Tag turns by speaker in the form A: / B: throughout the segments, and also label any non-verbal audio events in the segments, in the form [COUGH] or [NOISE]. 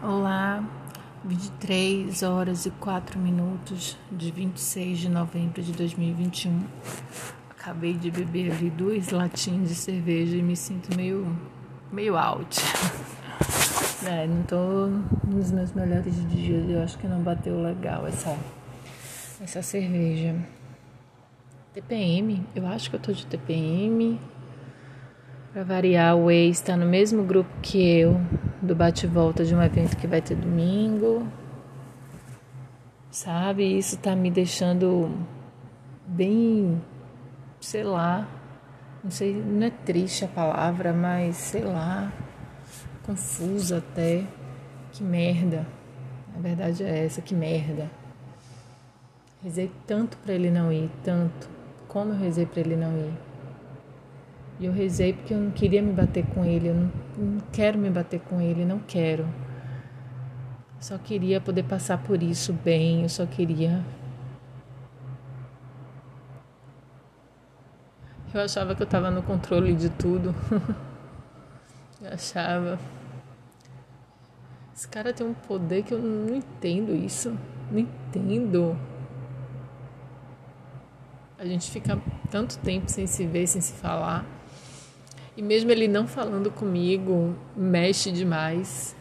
A: Olá, 23 horas e 4 minutos de 26 de novembro de 2021. Acabei de beber ali duas latinhas de cerveja e me sinto meio, meio out. [LAUGHS] É, não tô nos meus melhores dias, eu acho que não bateu legal essa, essa cerveja. TPM, eu acho que eu tô de TPM. Pra variar, o ex está no mesmo grupo que eu, do bate-volta de um evento que vai ter domingo. Sabe? Isso tá me deixando bem, sei lá, não sei, não é triste a palavra, mas sei lá, confusa até. Que merda. A verdade é essa, que merda. Rezei tanto para ele não ir, tanto. Como eu rezei para ele não ir. E eu rezei porque eu não queria me bater com ele, eu não, não quero me bater com ele, não quero. Só queria poder passar por isso bem, eu só queria. Eu achava que eu estava no controle de tudo. [LAUGHS] eu achava. Esse cara tem um poder que eu não entendo isso. Não entendo. A gente fica tanto tempo sem se ver, sem se falar. E mesmo ele não falando comigo, mexe demais.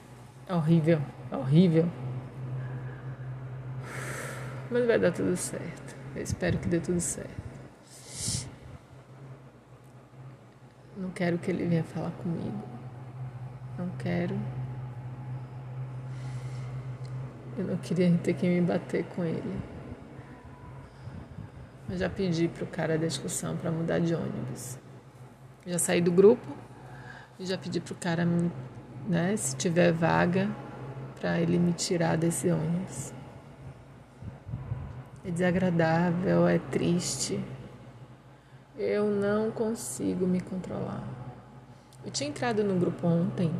A: É horrível, é horrível. Mas vai dar tudo certo. Eu espero que dê tudo certo. Não quero que ele venha falar comigo. Não quero. Eu não queria ter que me bater com ele. Mas já pedi pro cara da discussão para mudar de ônibus. Já saí do grupo e já pedi pro cara, né, se tiver vaga, para ele me tirar desse ônibus. É desagradável, é triste. Eu não consigo me controlar. Eu tinha entrado no grupo ontem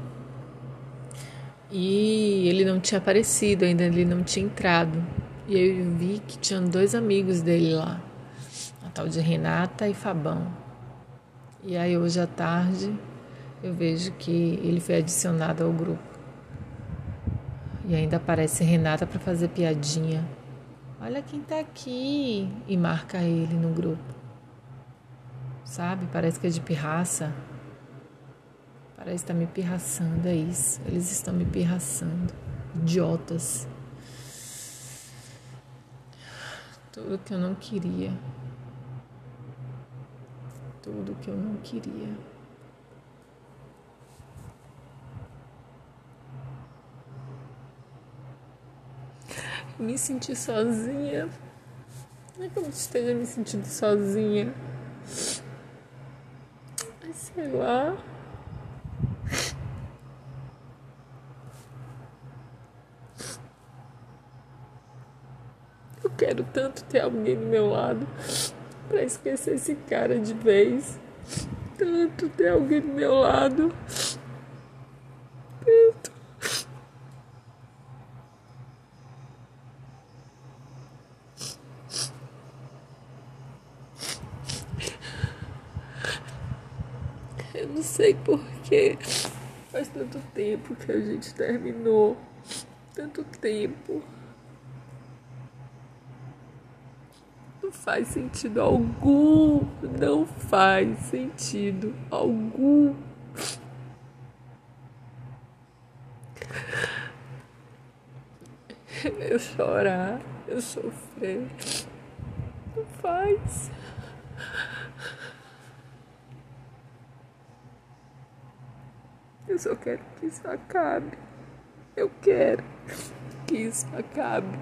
A: e ele não tinha aparecido ainda, ele não tinha entrado. E eu vi que tinham dois amigos dele lá, a tal de Renata e Fabão. E aí hoje à tarde eu vejo que ele foi adicionado ao grupo. E ainda aparece Renata para fazer piadinha. Olha quem tá aqui e marca ele no grupo. Sabe? Parece que é de pirraça. Parece que tá me pirraçando, é isso. Eles estão me pirraçando. Idiotas. Tudo que eu não queria tudo que eu não queria. Me senti sozinha. Não é que eu esteja me sentindo sozinha. Mas sei lá. Eu quero tanto ter alguém do meu lado para esquecer esse cara de vez. Tanto ter alguém do meu lado. Tanto. Eu não sei porquê. Faz tanto tempo que a gente terminou. Tanto tempo. Não faz sentido algum. Não faz sentido algum. Eu chorar, eu sofrer. Não faz. Eu só quero que isso acabe. Eu quero que isso acabe.